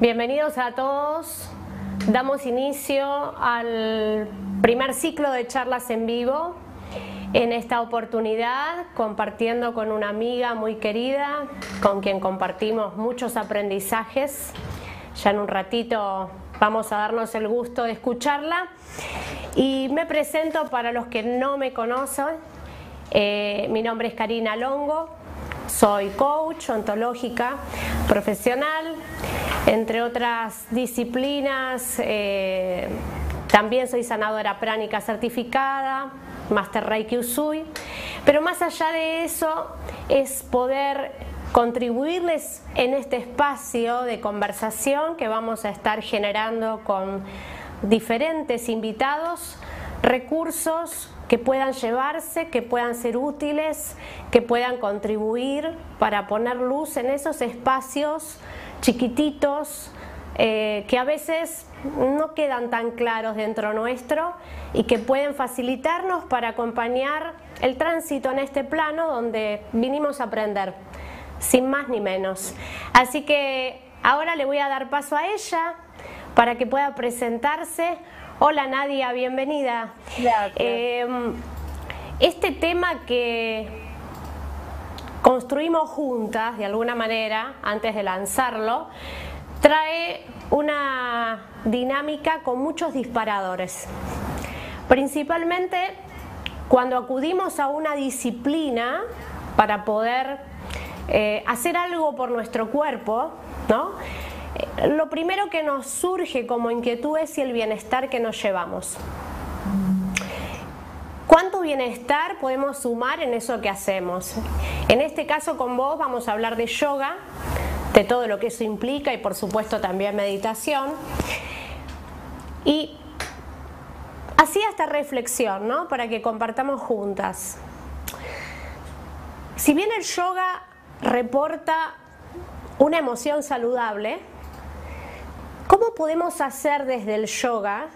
Bienvenidos a todos. Damos inicio al primer ciclo de charlas en vivo. En esta oportunidad compartiendo con una amiga muy querida, con quien compartimos muchos aprendizajes. Ya en un ratito vamos a darnos el gusto de escucharla. Y me presento para los que no me conocen. Eh, mi nombre es Karina Longo, soy coach ontológica profesional, entre otras disciplinas. Eh, también soy sanadora pránica certificada, Master Reiki Usui, pero más allá de eso es poder contribuirles en este espacio de conversación que vamos a estar generando con diferentes invitados, recursos que puedan llevarse, que puedan ser útiles, que puedan contribuir para poner luz en esos espacios chiquititos eh, que a veces no quedan tan claros dentro nuestro y que pueden facilitarnos para acompañar el tránsito en este plano donde vinimos a aprender, sin más ni menos. Así que ahora le voy a dar paso a ella para que pueda presentarse. Hola Nadia, bienvenida. Eh, este tema que construimos juntas de alguna manera antes de lanzarlo, trae una dinámica con muchos disparadores. Principalmente cuando acudimos a una disciplina para poder eh, hacer algo por nuestro cuerpo, ¿no? Eh, lo primero que nos surge como inquietud es el bienestar que nos llevamos. ¿Cuánto bienestar podemos sumar en eso que hacemos? En este caso con vos vamos a hablar de yoga, de todo lo que eso implica y por supuesto también meditación. Y hacía esta reflexión, ¿no? Para que compartamos juntas. Si bien el yoga reporta una emoción saludable, ¿cómo podemos hacer desde el yoga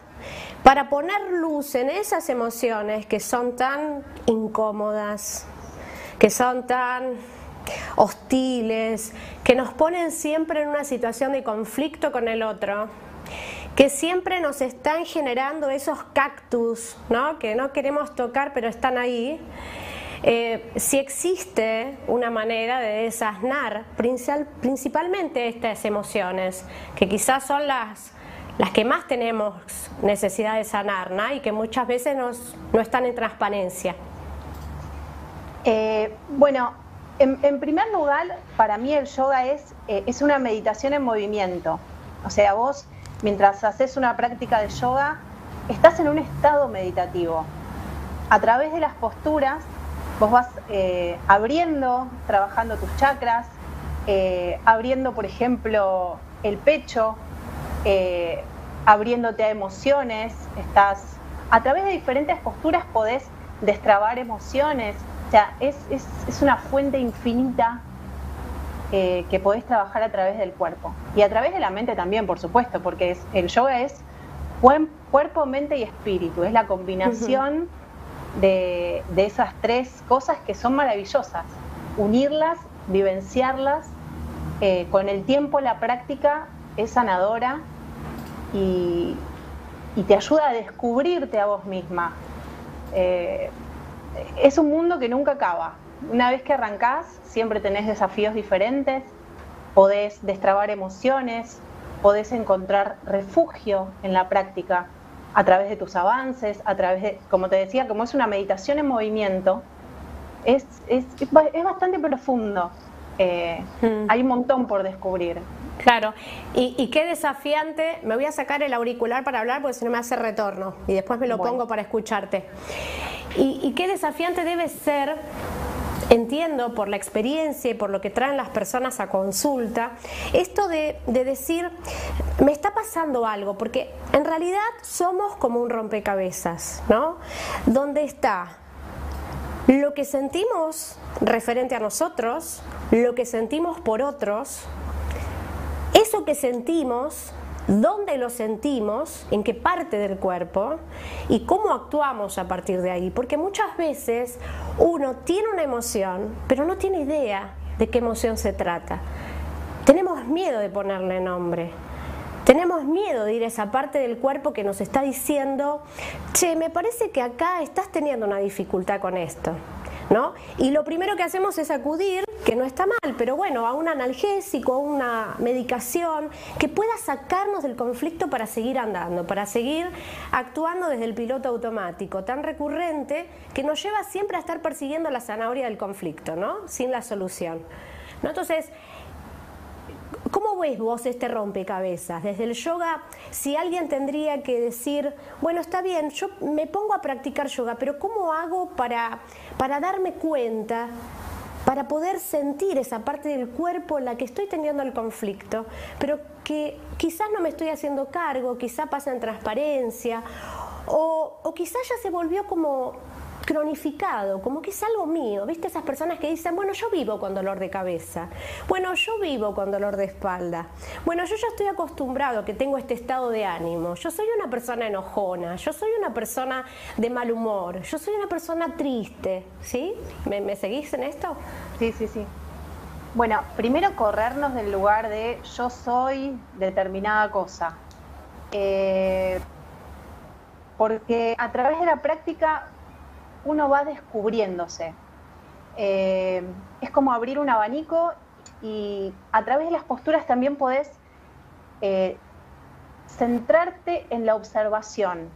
para poner luz en esas emociones que son tan incómodas, que son tan hostiles, que nos ponen siempre en una situación de conflicto con el otro, que siempre nos están generando esos cactus, ¿no? que no queremos tocar pero están ahí. Eh, si existe una manera de desasnar principalmente estas emociones, que quizás son las, las que más tenemos necesidad de sanar y que muchas veces no están en transparencia. Eh, bueno, en, primer lugar, para mí el yoga es, eh, es una meditación en movimiento. O sea, vos mientras haces una práctica de yoga, estás en un estado meditativo. A través de las posturas, vos vas eh, abriendo, trabajando tus chakras, abriendo, por ejemplo, el pecho, abriéndote a emociones, estás a través de diferentes posturas podés destrabar emociones, o sea, es, una fuente infinita eh, que podés trabajar a través del cuerpo. Y a través de la mente también, por supuesto, porque el yoga es cuerpo, mente y espíritu. Es la combinación de, esas tres cosas que son maravillosas. Unirlas, vivenciarlas. Eh, con el tiempo la práctica es sanadora y, te ayuda a descubrirte a vos misma. Eh, es un mundo que nunca acaba. Una vez que arrancás, siempre tenés desafíos diferentes, podés destrabar emociones, podés encontrar refugio en la práctica a través de tus avances, a través de, como te decía, como es una meditación en movimiento, es, es, bastante profundo. Eh, hmm. Hay un montón por descubrir. Claro, y, qué desafiante, me voy a sacar el auricular para hablar porque si no me hace retorno y después me lo pongo para escucharte. Y, qué desafiante debe ser entiendo por la experiencia y por lo que traen las personas a consulta, esto de, de, decir, me está pasando algo, porque en realidad somos como un rompecabezas, ¿no? Donde está lo que sentimos referente a nosotros, lo que sentimos por otros, eso que sentimos, dónde lo sentimos, en qué parte del cuerpo y cómo actuamos a partir de ahí. Porque muchas veces uno tiene una emoción, pero no tiene idea de qué emoción se trata. Tenemos miedo de ponerle nombre. Tenemos miedo de ir a esa parte del cuerpo que nos está diciendo, che, me parece que acá estás teniendo una dificultad con esto. ¿No? Y lo primero que hacemos es acudir, que no está mal, pero bueno, a un analgésico, a una medicación que pueda sacarnos del conflicto para seguir andando, para seguir actuando desde el piloto automático, tan recurrente que nos lleva siempre a estar persiguiendo la zanahoria del conflicto, ¿no? Sin la solución. ¿No? Entonces, ¿Cómo ves vos este rompecabezas? Desde el yoga, si alguien tendría que decir, bueno, está bien, yo me pongo a practicar yoga, pero ¿cómo hago para, para darme cuenta, para poder sentir esa parte del cuerpo en la que estoy teniendo el conflicto, pero que quizás no me estoy haciendo cargo, quizás pasa en transparencia, o, o quizás ya se volvió como cronificado, como que es algo mío. ¿Viste esas personas que dicen, bueno, yo vivo con dolor de cabeza? Bueno, yo vivo con dolor de espalda. Bueno, yo ya estoy acostumbrado que tengo este estado de ánimo. Yo soy una persona enojona, yo soy una persona de mal humor, yo soy una persona triste. ¿Sí? ¿Me, seguís en esto? Sí, sí, sí. Bueno, primero corrernos del lugar de yo soy determinada cosa. Eh, porque a través de la práctica uno va descubriéndose. Eh, es como abrir un abanico y a través de las posturas también podés eh, centrarte en la observación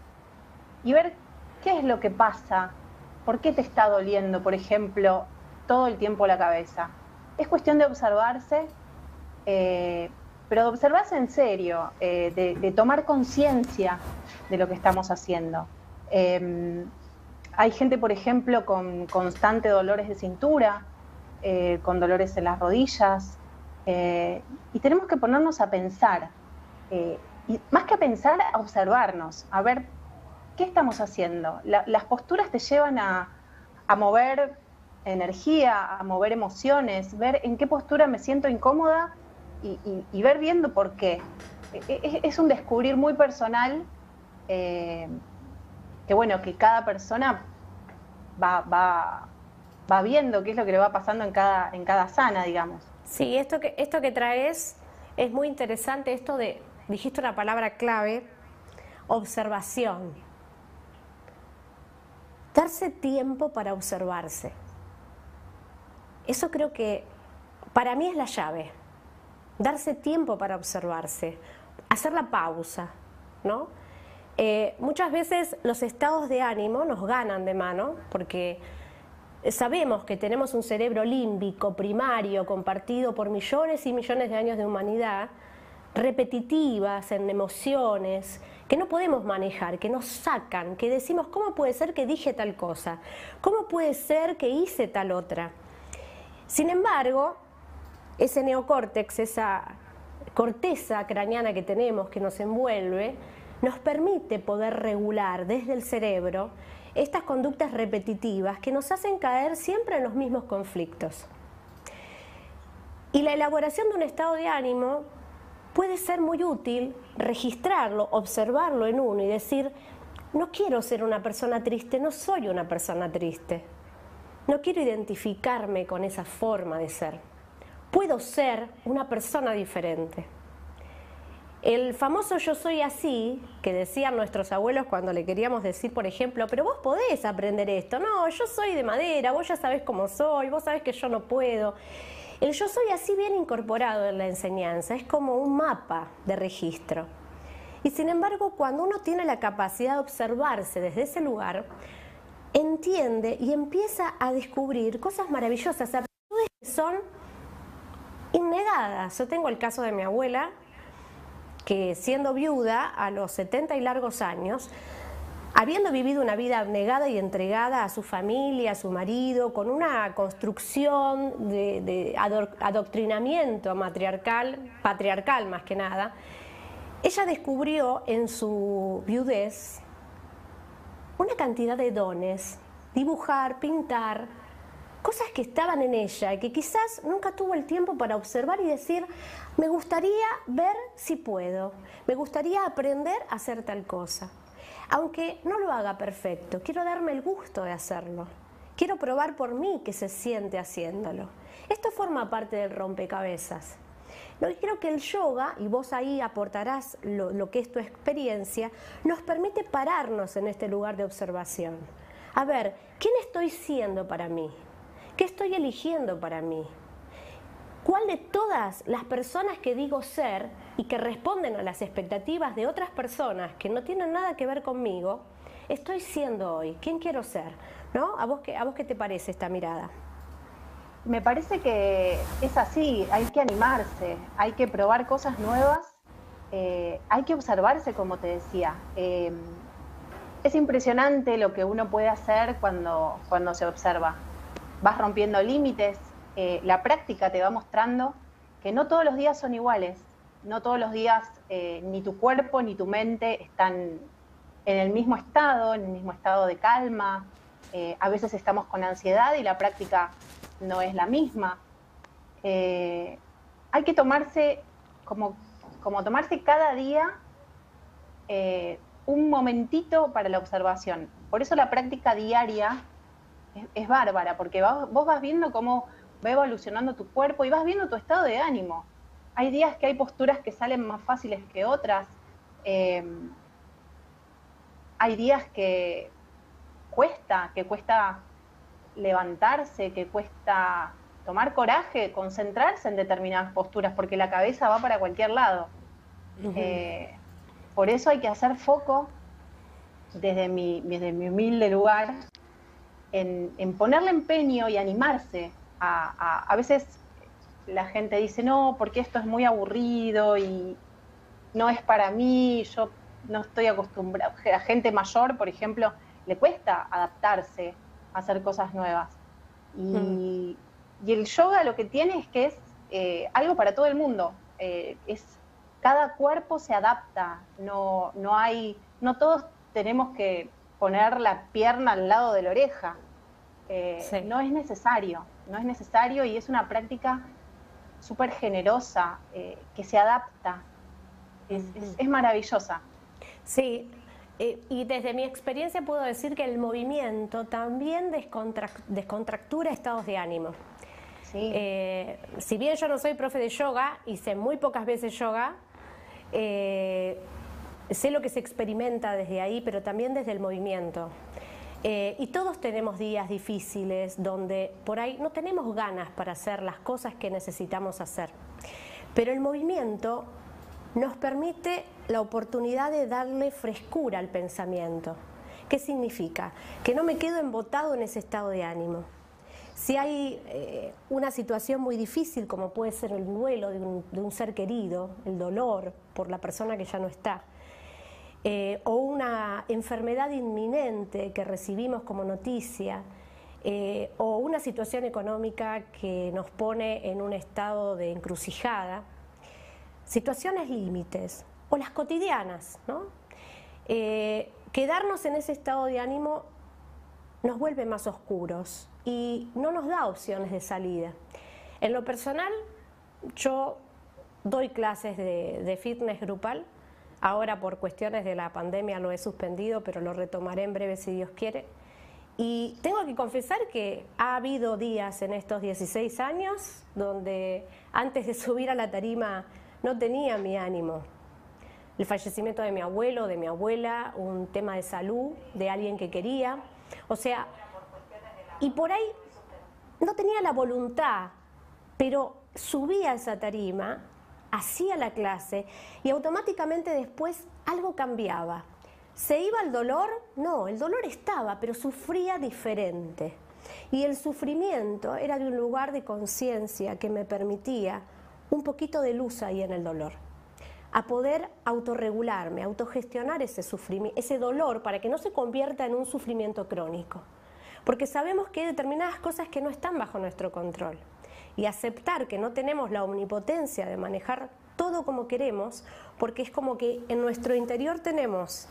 y ver qué es lo que pasa, por qué te está doliendo, por ejemplo, todo el tiempo la cabeza. Es cuestión de observarse, eh, pero de observarse en serio, de, tomar conciencia de lo que estamos haciendo. Hay gente, por ejemplo, con constante dolores de cintura, eh, con dolores en las rodillas, eh, y tenemos que ponernos a pensar, eh, y más que a pensar, a observarnos, a ver qué estamos haciendo. las posturas te llevan a, mover energía, a mover emociones, ver en qué postura me siento incómoda y, ver viendo por qué. E, e, es, un descubrir muy personal que bueno, que cada persona va, va, va viendo qué es lo que le va pasando en cada, en cada sana, digamos. Sí, esto que, esto que traes es muy interesante, esto de, dijiste una palabra clave, observación. Darse tiempo para observarse. Eso creo que para mí es la llave. Darse tiempo para observarse, hacer la pausa, ¿no? Eh, muchas veces los estados de ánimo nos ganan de mano porque sabemos que tenemos un cerebro límbico primario compartido por millones y millones de años de humanidad, repetitivas en emociones que no podemos manejar, que nos sacan, que decimos, ¿cómo puede ser que dije tal cosa? ¿Cómo puede ser que hice tal otra? Sin embargo, ese neocórtex, esa corteza craneana que tenemos que nos envuelve, nos permite poder regular desde el cerebro estas conductas repetitivas que nos hacen caer siempre en los mismos conflictos. Y la elaboración de un estado de ánimo puede ser muy útil registrarlo, observarlo en uno y decir, no quiero ser una persona triste, no soy una persona triste. No quiero identificarme con esa forma de ser. Puedo ser una persona diferente. El famoso yo soy así, que decían nuestros abuelos cuando le queríamos decir, por ejemplo, pero vos podés aprender esto. No, yo soy de madera, vos ya sabés cómo soy, vos sabés que yo no puedo. El yo soy así bien incorporado en la enseñanza, es como un mapa de registro. Y sin embargo, cuando uno tiene la capacidad de observarse desde ese lugar, entiende y empieza a descubrir cosas maravillosas, aptitudes que son innegadas. Yo tengo el caso de mi abuela, que siendo viuda a los 70 y largos años, habiendo vivido una vida abnegada y entregada a su familia, a su marido, con una construcción de, adoctrinamiento matriarcal, patriarcal más que nada, ella descubrió en su viudez una cantidad de dones, dibujar, pintar, cosas que estaban en ella y que quizás nunca tuvo el tiempo para observar y decir, me gustaría ver si puedo, me gustaría aprender a hacer tal cosa. Aunque no lo haga perfecto, quiero darme el gusto de hacerlo. Quiero probar por mí que se siente haciéndolo. Esto forma parte del rompecabezas. No, creo que el yoga, y vos ahí aportarás lo, lo que es tu experiencia, nos permite pararnos en este lugar de observación. A ver, ¿quién estoy siendo para mí? ¿Qué estoy eligiendo para mí? ¿Cuál de todas las personas que digo ser y que responden a las expectativas de otras personas que no tienen nada que ver conmigo, estoy siendo hoy? ¿Quién quiero ser? ¿No? ¿A vos qué, a vos qué te parece esta mirada? Me parece que es así, hay que animarse, hay que probar cosas nuevas, eh, hay que observarse, como te decía. Eh, es impresionante lo que uno puede hacer cuando, cuando se observa. Vas rompiendo límites, eh, la práctica te va mostrando que no todos los días son iguales, no todos los días ni tu cuerpo ni tu mente están en el mismo estado, en el mismo estado de calma. a veces estamos con ansiedad y la práctica no es la misma. Eh, hay que tomarse, como, como tomarse cada día eh, un momentito para la observación. Por eso la práctica diaria es, bárbara, porque vos, vas viendo cómo va evolucionando tu cuerpo y vas viendo tu estado de ánimo. Hay días que hay posturas que salen más fáciles que otras. Eh, hay días que cuesta, que cuesta levantarse, que cuesta tomar coraje, concentrarse en determinadas posturas, porque la cabeza va para cualquier lado. Eh, por eso hay que hacer foco desde mi, desde mi humilde lugar en, ponerle empeño y animarse. A, a, veces la gente dice, no, porque esto es muy aburrido y no es para mí, yo no estoy acostumbrada. A gente mayor, por ejemplo, le cuesta adaptarse hacer cosas nuevas. Y, el yoga lo que tiene es que es eh, algo para todo el mundo. Eh, es, cada cuerpo se adapta, no, no hay, no todos tenemos que poner la pierna al lado de la oreja. Eh, no es necesario, no es necesario y es una práctica súper generosa, que se adapta. Es, es maravillosa. Sí, eh, y desde mi experiencia puedo decir que el movimiento también descontractura estados de ánimo. Eh, si bien yo no soy profe de yoga, hice muy pocas veces yoga, eh, sé lo que se experimenta desde ahí, pero también desde el movimiento. Y todos tenemos días difíciles donde por ahí no tenemos ganas para hacer las cosas que necesitamos hacer. Pero el movimiento nos permite la oportunidad de darle frescura al pensamiento. ¿Qué significa? Que no me quedo embotado en ese estado de ánimo. Si hay eh, una situación muy difícil, como puede ser el duelo de un, ser querido, el dolor por la persona que ya no está, eh, o una enfermedad inminente que recibimos como noticia, eh, o una situación económica que nos pone en un estado de encrucijada, situaciones límites o las cotidianas, ¿no? Eh, quedarnos en ese estado de ánimo nos vuelve más oscuros y no nos da opciones de salida. En lo personal, yo doy clases de, de fitness grupal. Ahora por cuestiones de la pandemia lo he suspendido, pero lo retomaré en breve si Dios quiere. Y tengo que confesar que ha habido días en estos 16 años donde antes de subir a la tarima no tenía mi ánimo. El fallecimiento de mi abuelo, de mi abuela, un tema de salud, de alguien que quería. O sea, y por ahí no tenía la voluntad, pero subía a esa tarima, hacía la clase y automáticamente después algo cambiaba. ¿Se iba el dolor? No, el dolor estaba, pero sufría diferente. Y el sufrimiento era de un lugar de conciencia que me permitía un poquito de luz ahí en el dolor, a poder autorregularme, autogestionar ese sufrimiento, ese dolor para que no se convierta en un sufrimiento crónico. Porque sabemos que hay determinadas cosas que no están bajo nuestro control. Y aceptar que no tenemos la omnipotencia de manejar todo como queremos, porque es como que en nuestro interior tenemos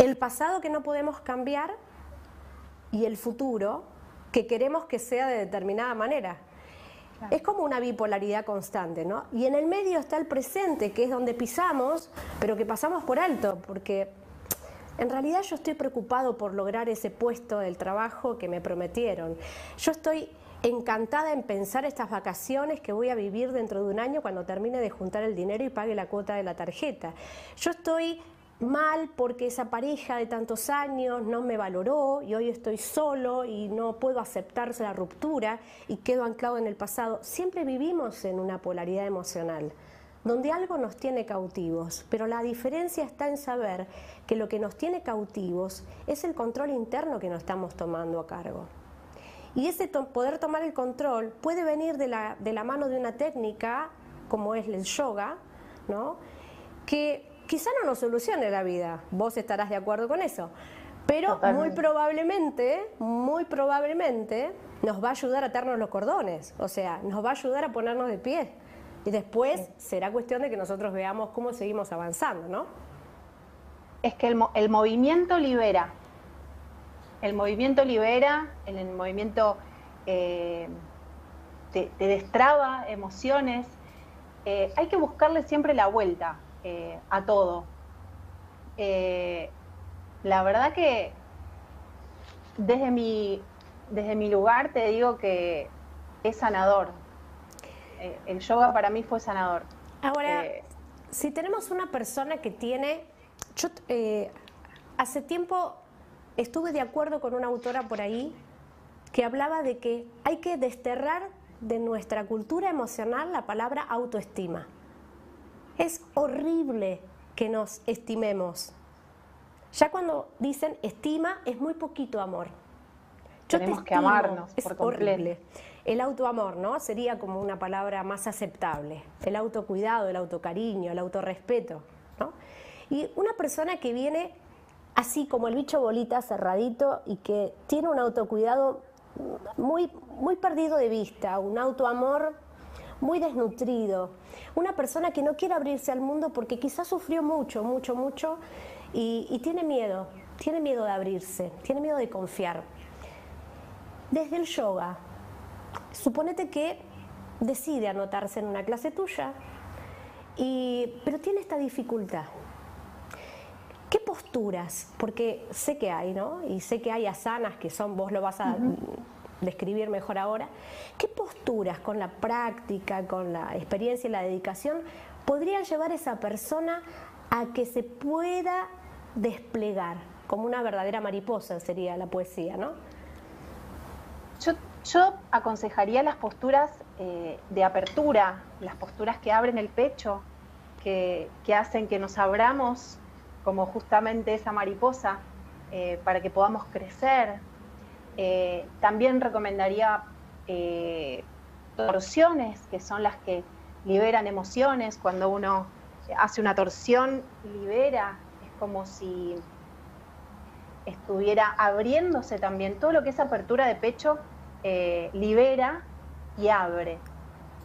el pasado que no podemos cambiar y el futuro que queremos que sea de determinada manera. Es como una bipolaridad constante, ¿no? Y en el medio está el presente, que es donde pisamos, pero que pasamos por alto, porque en realidad yo estoy preocupado por lograr ese puesto del trabajo que me prometieron. Yo estoy encantada en pensar estas vacaciones que voy a vivir dentro de un año cuando termine de juntar el dinero y pague la cuota de la tarjeta. Yo estoy mal porque esa pareja de tantos años no me valoró y hoy estoy solo y no puedo aceptarse la ruptura y quedo anclado en el pasado. Siempre vivimos en una polaridad emocional donde algo nos tiene cautivos, pero la diferencia está en saber que lo que nos tiene cautivos es el control interno que nos estamos tomando a cargo. Y ese poder tomar el control puede venir de la, de la mano de una técnica como es el yoga, ¿no? que quizá no nos solucione la vida, vos estarás de acuerdo con eso, pero muy probablemente, muy probablemente nos va a ayudar a atarnos los cordones, o sea, nos va a ayudar a ponernos de pie. Y después será cuestión de que nosotros veamos cómo seguimos avanzando, ¿no? Es que el, el movimiento libera, el movimiento libera, el, movimiento eh, te, destraba emociones. Eh, hay que buscarle siempre la vuelta eh, a todo. la verdad que desde mi, desde mi lugar te digo que es sanador. el yoga para mí fue sanador. Ahora, si tenemos una persona que tiene, yo hace tiempo estuve de acuerdo con una autora por ahí que hablaba de que hay que desterrar de nuestra cultura emocional la palabra autoestima. Es horrible que nos estimemos. Ya cuando dicen estima es muy poquito amor. Tenemos que amarnos es horrible. El autoamor, ¿no? Sería como una palabra más aceptable. El autocuidado, el autocariño, el autorrespeto, ¿no? Y una persona que viene así como el bicho bolita cerradito y que tiene un autocuidado muy, muy perdido de vista, un autoamor muy desnutrido, una persona que no quiere abrirse al mundo porque quizás sufrió mucho, mucho, mucho y, tiene miedo, tiene miedo de abrirse, tiene miedo de confiar. Desde el yoga, suponete que decide anotarse en una clase tuya, y, pero tiene esta dificultad ¿Qué posturas? Porque sé que hay, ¿no? Y sé que hay asanas que son, vos lo vas a describir mejor ahora. ¿Qué posturas con la práctica, con la experiencia y la dedicación podrían llevar a esa persona a que se pueda desplegar como una verdadera mariposa sería la poesía, ¿no? Yo, aconsejaría las posturas eh, de apertura, las posturas que abren el pecho, que, que hacen que nos abramos como justamente esa mariposa, eh, para que podamos crecer. Eh, también recomendaría eh, torsiones, que son las que liberan emociones. Cuando uno hace una torsión, libera, es como si estuviera abriéndose también. Todo lo que es apertura de pecho libera y abre.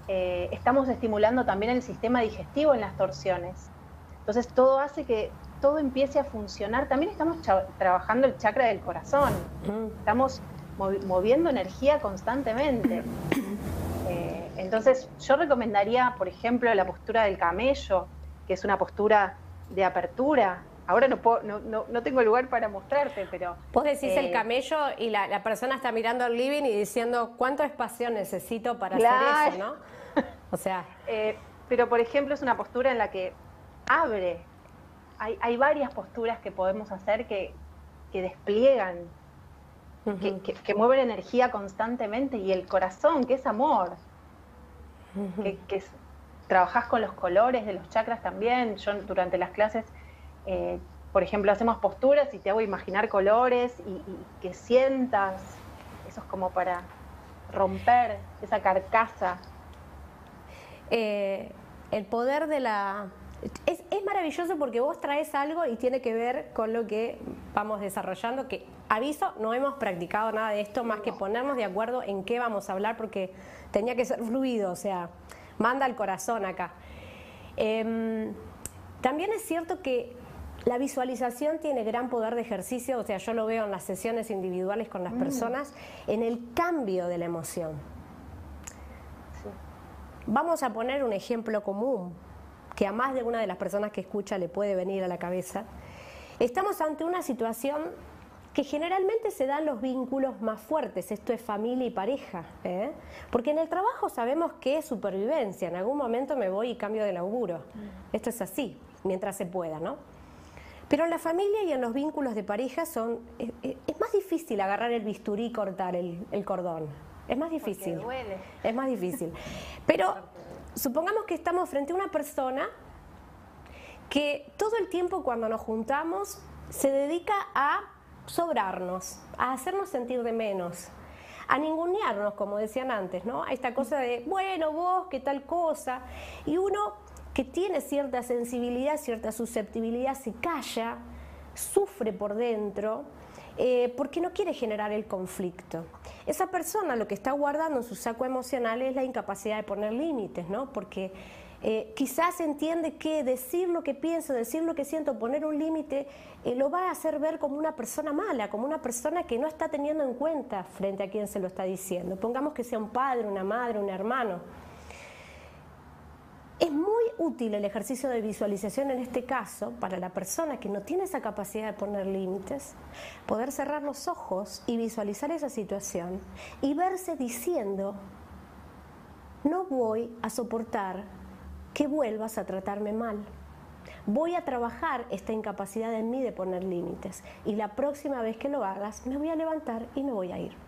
estamos estimulando también el sistema digestivo en las torsiones. Entonces todo hace que todo empiece a funcionar. También estamos trabajando el chakra del corazón, estamos moviendo energía constantemente. Eh, entonces yo recomendaría, por ejemplo, la postura del camello, que es una postura de apertura. Ahora no, puedo, no, no, tengo lugar para mostrarte, pero... Vos decís el eh, camello y la, persona está mirando el living y diciendo cuánto espacio necesito para hacer eso, ¿no? O sea... Eh, pero, por ejemplo, es una postura en la que abre, hay, varias posturas que podemos hacer que, despliegan, que, mueven energía constantemente y el corazón, que es amor, que, que trabajás con los colores de los chakras también. Yo durante las clases, eh, por ejemplo, hacemos posturas y te hago imaginar colores y, que sientas, eso es como para romper esa carcasa. Eh, el poder de la es, maravilloso porque vos traes algo y tiene que ver con lo que vamos desarrollando, que aviso, no hemos practicado nada de esto más que ponernos de acuerdo en qué vamos a hablar porque tenía que ser fluido, o sea, manda el corazón acá. Em, también es cierto que la visualización tiene gran poder de ejercicio, o sea, yo lo veo en las sesiones individuales con las mm. personas, en el cambio de la emoción. Vamos a poner un ejemplo común que a más de una de las personas que escucha le puede venir a la cabeza, estamos ante una situación que generalmente se dan los vínculos más fuertes, esto es familia y pareja, ¿eh? porque en el trabajo sabemos que es supervivencia, en algún momento me voy y cambio de laburo, esto es así, mientras se pueda, ¿no? Pero en la familia y en los vínculos de pareja son, es, más difícil agarrar el bisturí y cortar el, cordón, es más difícil, es más difícil, pero supongamos que estamos frente a una persona que todo el tiempo cuando nos juntamos se dedica a sobrarnos, a hacernos sentir de menos, a ningunearnos, como decían antes, ¿no? A esta cosa de, bueno, vos, qué tal cosa. Y uno que tiene cierta sensibilidad, cierta susceptibilidad, se calla, sufre por dentro, eh, porque no quiere generar el conflicto. Esa persona lo que está guardando en su saco emocional es la incapacidad de poner límites, ¿no? Porque eh, quizás entiende que decir lo que pienso, decir lo que siento, poner un límite, eh, lo va a hacer ver como una persona mala, como una persona que no está teniendo en cuenta frente a quien se lo está diciendo. Pongamos que sea un padre, una madre, un hermano. Es muy útil el ejercicio de visualización en este caso para la persona que no tiene esa capacidad de poner límites, poder cerrar los ojos y visualizar esa situación y verse diciendo, no voy a soportar que vuelvas a tratarme mal. Voy a trabajar esta incapacidad en mí de poner límites y la próxima vez que lo hagas me voy a levantar y me voy a ir.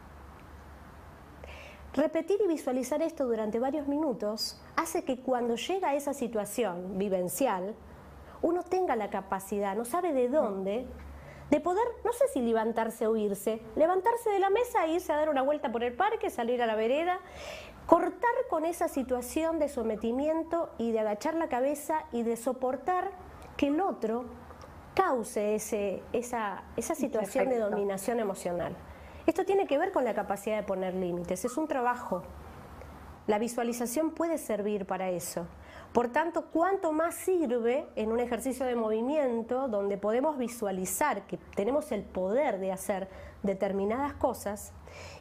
Repetir y visualizar esto durante varios minutos hace que cuando llega a esa situación vivencial, uno tenga la capacidad, no sabe de dónde, de poder, no sé si levantarse o irse, levantarse de la mesa e irse a dar una vuelta por el parque, salir a la vereda, cortar con esa situación de sometimiento y de agachar la cabeza y de soportar que el otro cause ese, esa, esa situación de dominación emocional. Esto tiene que ver con la capacidad de poner límites, es un trabajo. La visualización puede servir para eso. Por tanto, cuanto más sirve en un ejercicio de movimiento donde podemos visualizar que tenemos el poder de hacer determinadas cosas,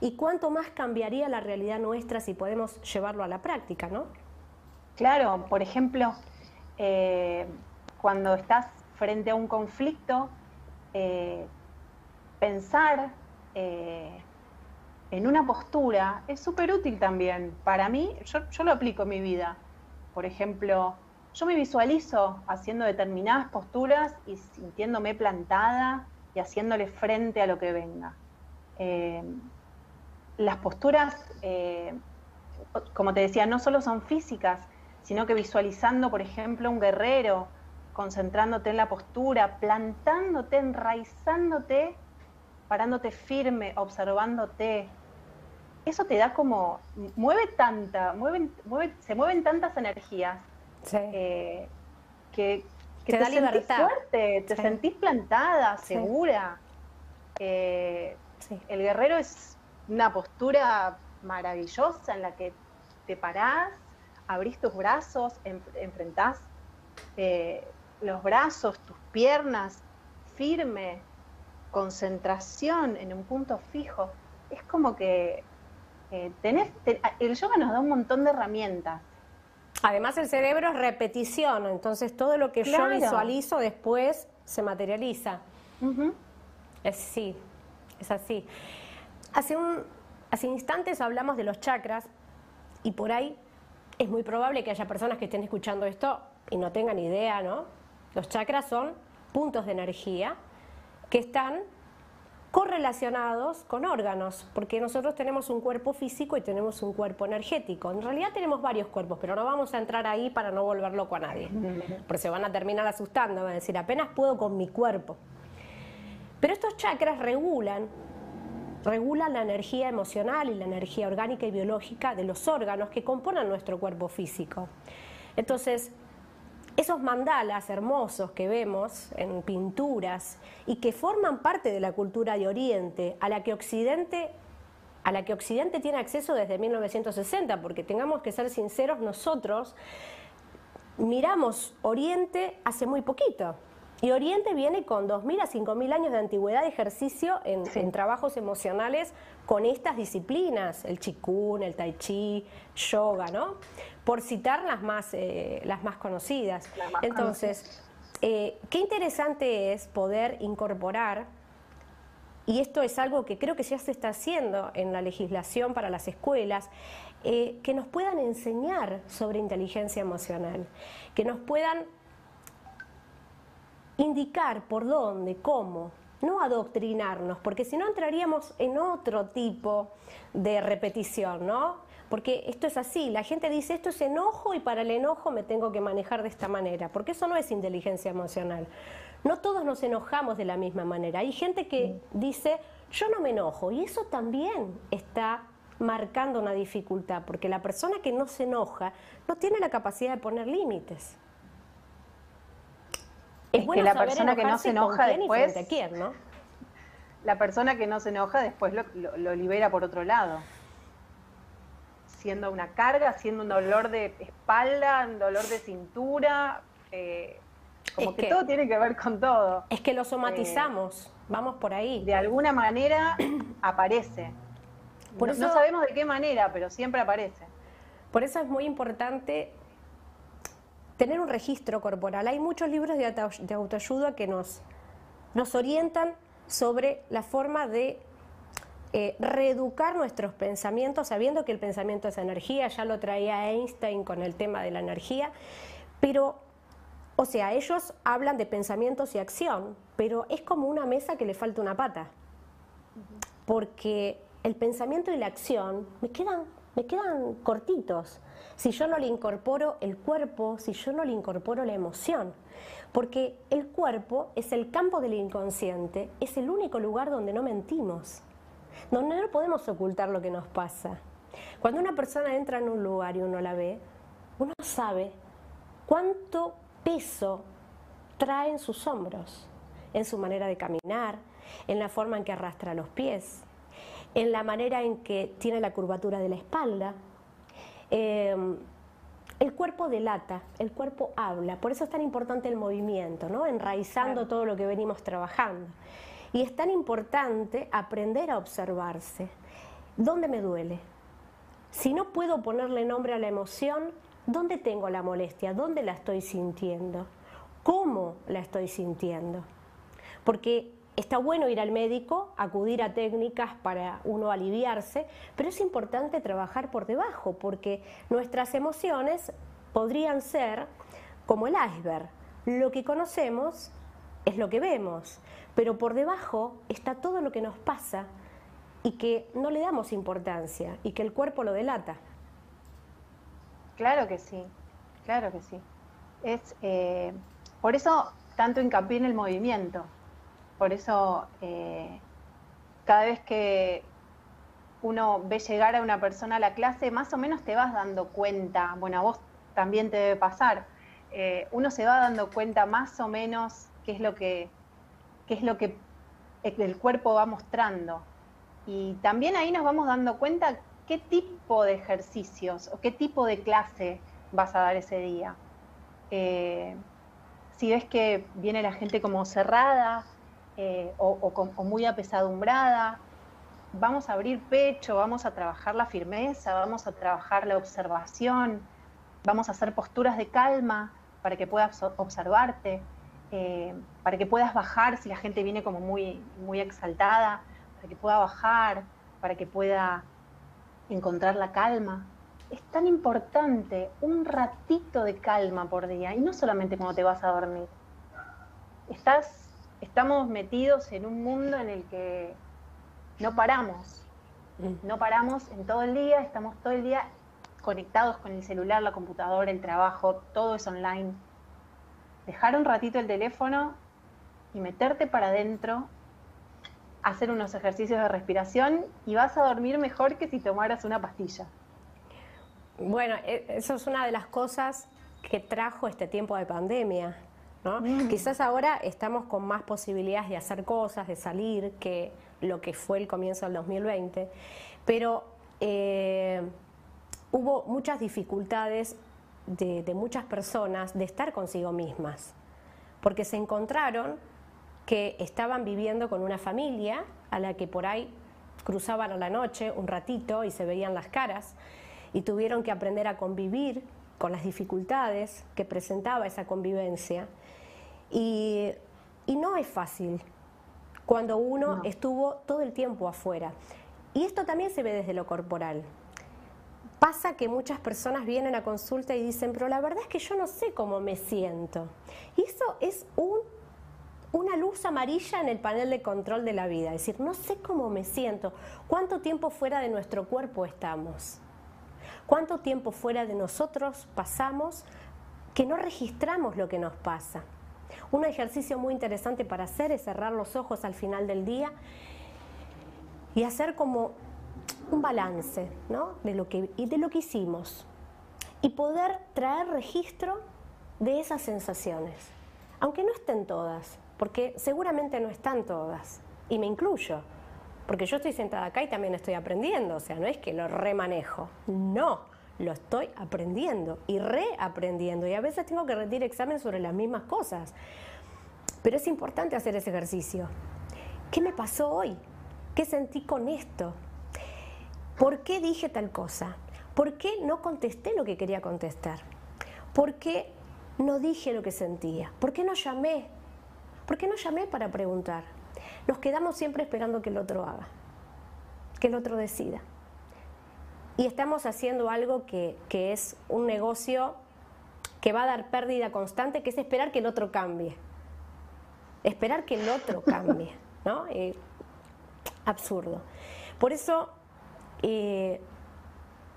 y cuánto más cambiaría la realidad nuestra si podemos llevarlo a la práctica, ¿no? Claro, por ejemplo, eh, cuando estás frente a un conflicto, eh, pensar eh, en una postura es súper útil también. Para mí, yo, lo aplico en mi vida. Por ejemplo, yo me visualizo haciendo determinadas posturas y sintiéndome plantada y haciéndole frente a lo que venga. Eh, las posturas, eh, como te decía, no solo son físicas, sino que visualizando, por ejemplo, un guerrero, concentrándote en la postura, plantándote, enraizándote, parándote firme, observándote. Eso te da como, mueve tanta, se mueven tantas energías eh, que, te, da sentís fuerte, te sentís plantada, segura. Eh, el guerrero es una postura maravillosa en la que te parás, abrís tus brazos, enfrentás eh, los brazos, tus piernas, firme, concentración en un punto fijo. Es como que eh, tenés, el yoga nos da un montón de herramientas. Además el cerebro es repetición, entonces todo lo que yo visualizo después se materializa. Es sí, es así. Hace, un, hace instantes hablamos de los chakras y por ahí es muy probable que haya personas que estén escuchando esto y no tengan idea, ¿no? Los chakras son puntos de energía que están correlacionados con órganos, porque nosotros tenemos un cuerpo físico y tenemos un cuerpo energético. En realidad tenemos varios cuerpos, pero no vamos a entrar ahí para no volver loco a nadie, porque se van a terminar asustando, van a decir, apenas puedo con mi cuerpo. Pero estos chakras regulan regula la energía emocional y la energía orgánica y biológica de los órganos que componen nuestro cuerpo físico. Entonces, esos mandalas hermosos que vemos en pinturas y que forman parte de la cultura de Oriente, a la que Occidente a la que Occidente tiene acceso desde 1960, porque tengamos que ser sinceros, nosotros miramos Oriente hace muy poquito. Y Oriente viene con 2.000 a 5.000 años de antigüedad de ejercicio en, trabajos emocionales con estas disciplinas, el chikun, el tai chi, yoga, ¿no? Por citar las más, eh, las más conocidas. Entonces, eh, qué interesante es poder incorporar y esto es algo que creo que ya se está haciendo en la legislación para las escuelas, eh, que nos puedan enseñar sobre inteligencia emocional, que nos puedan indicar por dónde, cómo, no adoctrinarnos, porque si no entraríamos en otro tipo de repetición, ¿no? Porque esto es así, la gente dice esto es enojo y para el enojo me tengo que manejar de esta manera, porque eso no es inteligencia emocional. No todos nos enojamos de la misma manera. Hay gente que dice yo no me enojo y eso también está marcando una dificultad, porque la persona que no se enoja no tiene la capacidad de poner límites. Es, que la persona que no se enoja después, ¿no? La persona que no se enoja después lo, libera por otro lado. Siendo una carga, siendo un dolor de espalda, un dolor de cintura, eh, como que, todo tiene que ver con todo. Es que lo somatizamos, eh, vamos por ahí. De alguna manera aparece. Por no, eso, no sabemos de qué manera, pero siempre aparece. Por eso es muy importante tener un registro corporal. Hay muchos libros de, autoayuda que nos, nos orientan sobre la forma de eh, reeducar nuestros pensamientos, sabiendo que el pensamiento es energía, ya lo traía Einstein con el tema de la energía, pero, o sea, ellos hablan de pensamientos y acción, pero es como una mesa que le falta una pata, porque el pensamiento y la acción me quedan, me quedan cortitos si yo no le incorporo el cuerpo, si yo no le incorporo la emoción. Porque el cuerpo es el campo del inconsciente, es el único lugar donde no mentimos, donde no podemos ocultar lo que nos pasa. Cuando una persona entra en un lugar y uno la ve, uno sabe cuánto peso trae en sus hombros, en su manera de caminar, en la forma en que arrastra los pies, en la manera en que tiene la curvatura de la espalda, Em, el cuerpo delata, el cuerpo habla, por eso es tan importante el movimiento, ¿no? enraizando todo lo que venimos trabajando. Y es tan importante aprender a observarse. ¿Dónde me duele? Si no puedo ponerle nombre a la emoción, ¿dónde tengo la molestia? ¿Dónde la estoy sintiendo? ¿Cómo la estoy sintiendo? Porque Está bueno ir al médico, acudir a técnicas para uno aliviarse, pero es importante trabajar por debajo, porque nuestras emociones podrían ser como el iceberg. Lo que conocemos es lo que vemos, pero por debajo está todo lo que nos pasa y que no le damos importancia y que el cuerpo lo delata. Claro que sí, claro que sí. Es eh, por eso tanto hincapié en el movimiento, por eso, eh, cada vez que uno ve llegar a una persona a la clase, más o menos te vas dando cuenta, bueno, a vos también te debe pasar, eh, uno se va dando cuenta más o menos qué es lo que, qué es lo que el cuerpo va mostrando. Y también ahí nos vamos dando cuenta qué tipo de ejercicios o qué tipo de clase vas a dar ese día. Eh, si ves que viene la gente como cerrada, eh, o, muy apesadumbrada. Vamos a abrir pecho, vamos a trabajar la firmeza, vamos a trabajar la observación, vamos a hacer posturas de calma para que puedas observarte, eh, para que puedas bajar si la gente viene como muy, muy exaltada, para que pueda bajar, para que pueda encontrar la calma. Es tan importante un ratito de calma por día y no solamente cuando te vas a dormir. Estás estamos metidos en un mundo en el que no paramos, no paramos en todo el día, estamos todo el día conectados con el celular, la computadora, el trabajo, todo es online. Dejar un ratito el teléfono y meterte para adentro, hacer unos ejercicios de respiración y vas a dormir mejor que si tomaras una pastilla. Bueno, e, eso es una de las cosas que trajo este tiempo de pandemia, Mm. Quizás ahora estamos con más posibilidades de hacer cosas, de salir, que lo que fue el comienzo del 2020, pero eh, hubo muchas dificultades de, de muchas personas de estar consigo mismas, porque se encontraron que estaban viviendo con una familia a la que por ahí cruzaban a la noche un ratito y se veían las caras y tuvieron que aprender a convivir con las dificultades que presentaba esa convivencia y, no es fácil. cuando uno estuvo todo el tiempo afuera. Y esto también se ve desde lo corporal. Pasa que muchas personas vienen a consulta y dicen, pero la verdad es que yo no sé cómo me siento. Y eso es un, una luz amarilla en el panel de control de la vida. Es decir, no sé cómo me siento. ¿Cuánto tiempo fuera de nuestro cuerpo estamos? ¿Cuánto tiempo fuera de nosotros pasamos que no registramos lo que nos pasa? Un ejercicio muy interesante para hacer es cerrar los ojos al final del día y hacer como un balance ¿no? de, lo que, y de lo que hicimos. Y poder traer registro de esas sensaciones, aunque no estén todas, porque seguramente no están todas, y me incluyo, porque yo estoy sentada acá y también estoy aprendiendo, o sea, no es que lo remanejo, no, lo estoy aprendiendo y reaprendiendo, y a veces tengo que rendir examen sobre las mismas cosas, pero es importante hacer ese ejercicio. ¿Qué me pasó hoy? ¿Qué sentí con esto? ¿Por qué dije tal cosa? ¿Por qué no contesté lo que quería contestar? ¿Por qué no dije lo que sentía? ¿Por qué no llamé? ¿Por qué no llamé para preguntar? Nos quedamos siempre esperando que el otro haga, que el otro decida. Y estamos haciendo algo que, es un negocio que va a dar pérdida constante, que es esperar que el otro cambie. Esperar que el otro cambie, ¿no? Eh, absurdo. Por eso y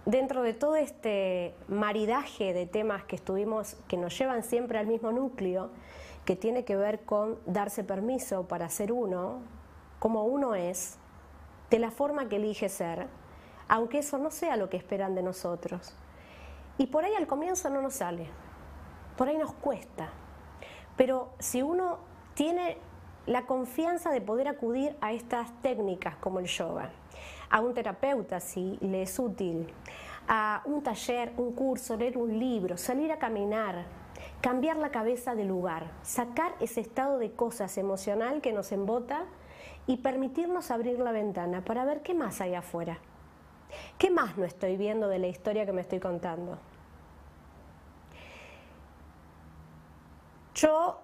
dentro de todo este maridaje de temas que estuvimos, que nos llevan siempre al mismo núcleo, que tiene que ver con darse permiso para ser uno, como uno es, de la forma que elige ser, aunque eso no sea lo que esperan de nosotros. Y por ahí al comienzo no nos sale, por ahí nos cuesta. Pero si uno tiene la confianza de poder acudir a estas técnicas como el yoga, a un terapeuta si le es útil, a un taller, un curso, leer un libro, salir a caminar, cambiar la cabeza de lugar, sacar ese estado de cosas emocional que nos embota y permitirnos abrir la ventana para ver qué más hay afuera. ¿Qué más no estoy viendo de la historia que me estoy contando? Yo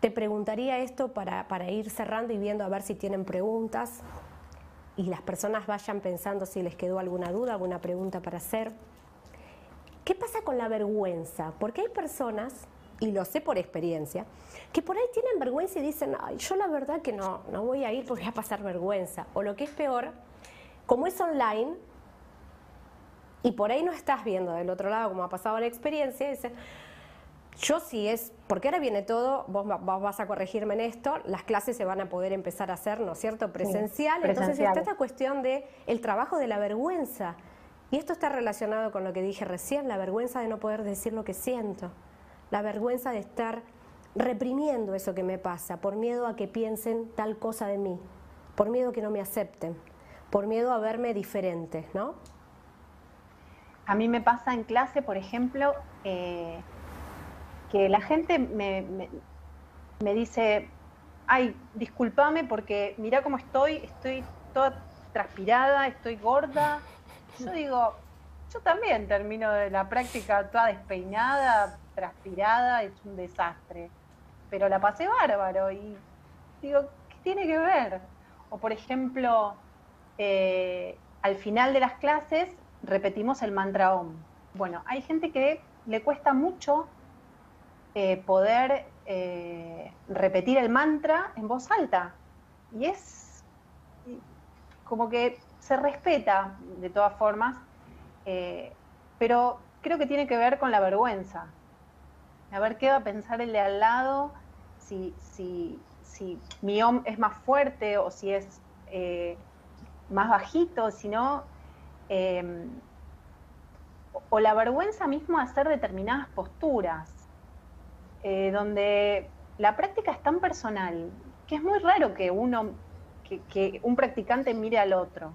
te preguntaría esto para, para ir cerrando y viendo a ver si tienen preguntas y las personas vayan pensando si les quedó alguna duda, alguna pregunta para hacer. ¿Qué pasa con la vergüenza? Porque hay personas, y lo sé por experiencia, que por ahí tienen vergüenza y dicen, yo la verdad que no, no voy a ir porque voy a pasar vergüenza. O lo que es peor, como es online, y por ahí no estás viendo del otro lado cómo ha pasado la experiencia, dicen, yo sí es, porque ahora viene todo, vos, vas a corregirme en esto, las clases se van a poder empezar a hacer, ¿no es cierto?, presencial. Entonces está esta cuestión de el trabajo de la vergüenza. Y esto está relacionado con lo que dije recién, la vergüenza de no poder decir lo que siento, la vergüenza de estar reprimiendo eso que me pasa, por miedo a que piensen tal cosa de mí, por miedo a que no me acepten, por miedo a verme diferente, ¿no? A mí me pasa en clase, por ejemplo, eh, que la gente me, me, dice, ay, discúlpame porque mira cómo estoy, estoy toda transpirada, estoy gorda. Yo digo, yo también termino de la práctica toda despeinada, transpirada, es un desastre. Pero la pasé bárbaro y digo, ¿qué tiene que ver? O por ejemplo, eh, al final de las clases repetimos el mantra OM. Bueno, hay gente que le cuesta mucho eh, poder eh, repetir el mantra en voz alta. Y es como que se respeta de todas formas, pero creo que tiene que ver con la vergüenza. A ver qué va a pensar el de al lado, si, si, si mi om es más fuerte o si es más bajito, si no, o la vergüenza mismo de hacer determinadas posturas. Eh, donde la práctica es tan personal que es muy raro que uno, que, un practicante mire al otro,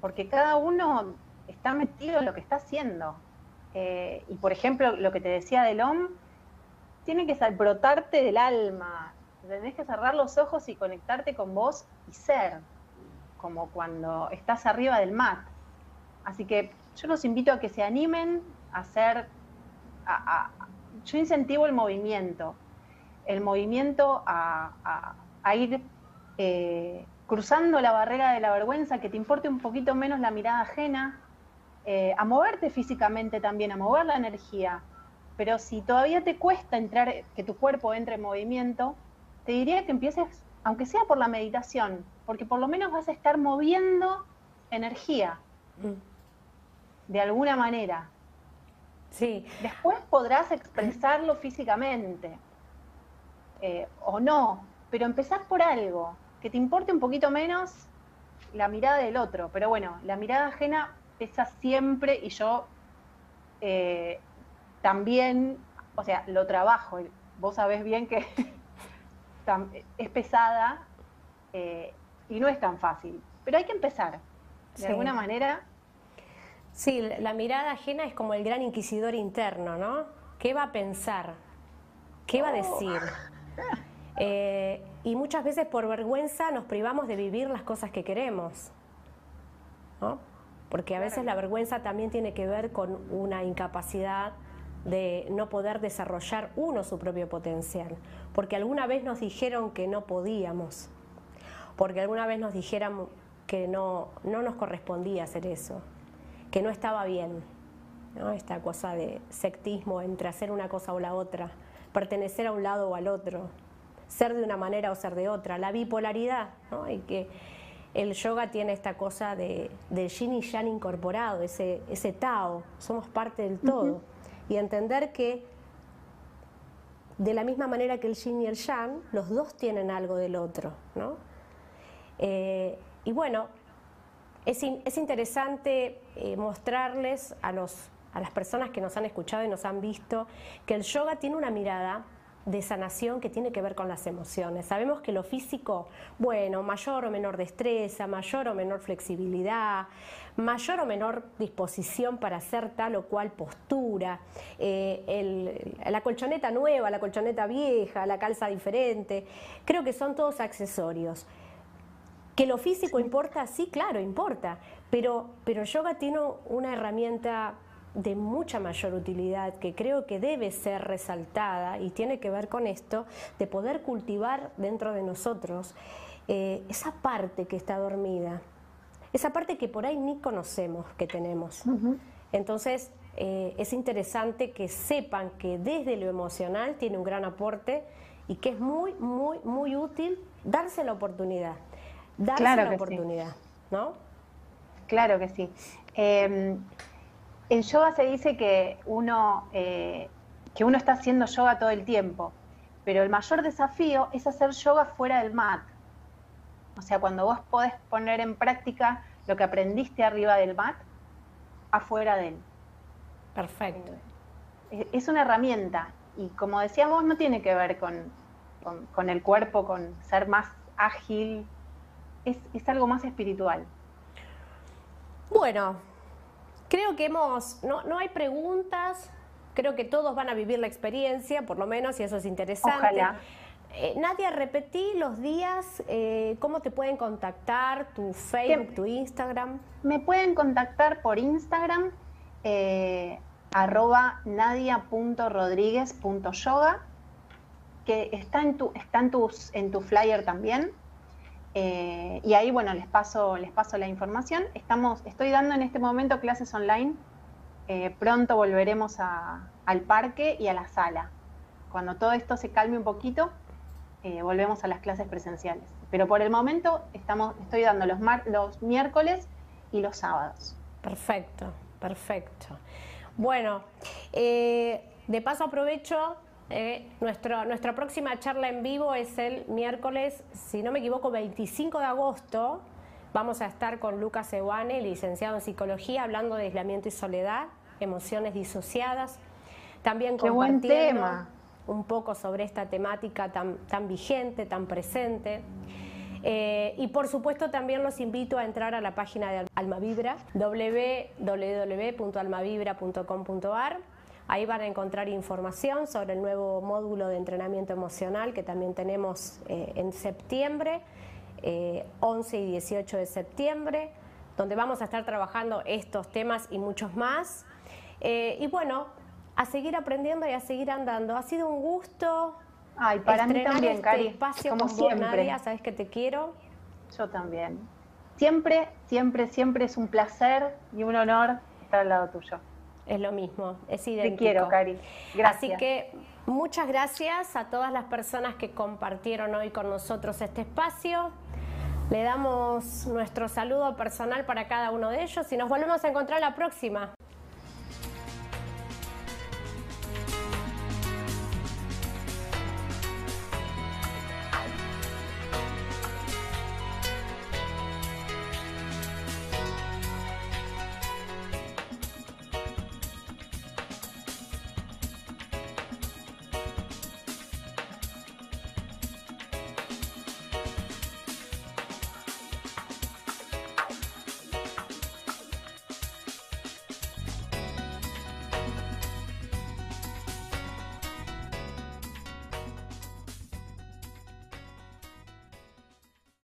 porque cada uno está metido en lo que está haciendo. Eh, y por ejemplo, lo que te decía del OM, tiene que brotarte del alma, tenés que cerrar los ojos y conectarte con vos y ser, como cuando estás arriba del mat. Así que yo los invito a que se animen a hacer, a, yo incentivo el movimiento, el movimiento a, ir eh, cruzando la barrera de la vergüenza, que te importe un poquito menos la mirada ajena, eh, a moverte físicamente también, a mover la energía. Pero si todavía te cuesta entrar, que tu cuerpo entre en movimiento, te diría que empieces, aunque sea por la meditación, porque por lo menos vas a estar moviendo energía mm. de alguna manera. Sí. Después podrás expresarlo físicamente eh, o no, pero empezar por algo, que te importe un poquito menos la mirada del otro. Pero bueno, la mirada ajena pesa siempre y yo eh, también, o sea, lo trabajo. Vos sabés bien que es pesada eh, y no es tan fácil, pero hay que empezar. De alguna manera Sí, la mirada ajena es como el gran inquisidor interno, ¿no? ¿Qué va a pensar? ¿Qué va a oh. decir? Eh, y muchas veces por vergüenza nos privamos de vivir las cosas que queremos, ¿no? Porque a veces la vergüenza también tiene que ver con una incapacidad de no poder desarrollar uno su propio potencial, porque alguna vez nos dijeron que no podíamos, porque alguna vez nos dijeron que no, no nos correspondía hacer eso. Que no estaba bien, esta cosa de sectismo entre hacer una cosa o la otra, pertenecer a un lado o al otro, ser de una manera o ser de otra, la bipolaridad, ¿no? y que el yoga tiene esta cosa de, del yin y yang incorporado, ese, ese Tao, somos parte del todo, y entender que de la misma manera que el yin y el yang, los dos tienen algo del otro, ¿no? Eh, y bueno, es, interesante eh, mostrarles a, los, a las personas que nos han escuchado y nos han visto que el yoga tiene una mirada de sanación que tiene que ver con las emociones. Sabemos que lo físico, bueno, mayor o menor destreza, mayor o menor flexibilidad, mayor o menor disposición para hacer tal o cual postura, eh, la colchoneta nueva, la colchoneta vieja, la calza diferente, creo que son todos accesorios. Que lo físico importa, sí, claro, importa, pero, pero yoga tiene una herramienta de mucha mayor utilidad que creo que debe ser resaltada y tiene que ver con esto, de poder cultivar dentro de nosotros eh, esa parte que está dormida, esa parte que por ahí ni conocemos que tenemos. Entonces, eh, es interesante que sepan que desde lo emocional tiene un gran aporte y que es muy, muy, muy útil darse la oportunidad darse claro la oportunidad, ¿no? Claro que sí. En yoga se dice que uno, eh, que uno está haciendo yoga todo el tiempo, pero el mayor desafío es hacer yoga fuera del mat. O sea, cuando vos podés poner en práctica lo que aprendiste arriba del mat, afuera de él. Perfecto. Es una herramienta y como decíamos, no tiene que ver con, con el cuerpo, con ser más ágil, es, algo más espiritual. Bueno, creo que hemos, no, no hay preguntas, creo que todos van a vivir la experiencia, por lo menos, y eso es interesante. Ojalá. Eh, Nadia, repetí los días, eh, ¿cómo te pueden contactar? ¿Tu Facebook, tu Instagram? Me pueden contactar por Instagram, eh, arroba nadia.rodríguez.yoga, que está, en tu, está en, tus, en tu flyer también. Eh, y ahí, bueno, les paso, les paso la información. Estamos, estoy dando en este momento clases online. Eh, pronto volveremos al parque y a la sala. Cuando todo esto se calme un poquito, eh, volvemos a las clases presenciales. Pero por el momento estamos, estoy dando los, los miércoles y los sábados. Perfecto, perfecto. Bueno, de paso aprovecho eh, nuestra próxima charla en vivo es el miércoles, si no me equivoco, 25 de agosto. Vamos a estar con Lucas Ewane, licenciado en psicología, hablando de aislamiento y soledad, emociones disociadas. También compartiendo un poco sobre esta temática tan, tan vigente, tan presente. Eh, y por supuesto también los invito a entrar a la página de Almavibra, www.almavibra.com.ar Ahí van a encontrar información sobre el nuevo módulo de entrenamiento emocional que también tenemos eh, en septiembre, 11 eh, y 18 de septiembre, donde vamos a estar trabajando estos temas y muchos más. Eh, y bueno, a seguir aprendiendo y a seguir andando. Ha sido un gusto. Ay, para mí también, este Cari. espacio como siempre. Nadia, sabes que te quiero. Yo también. Siempre, siempre, siempre es un placer y un honor estar al lado tuyo. Es lo mismo, es idéntico. Te quiero, Cari. Gracias. Así que muchas gracias a todas las personas que compartieron hoy con nosotros este espacio. Le damos nuestro saludo personal para cada uno de ellos y nos volvemos a encontrar la próxima.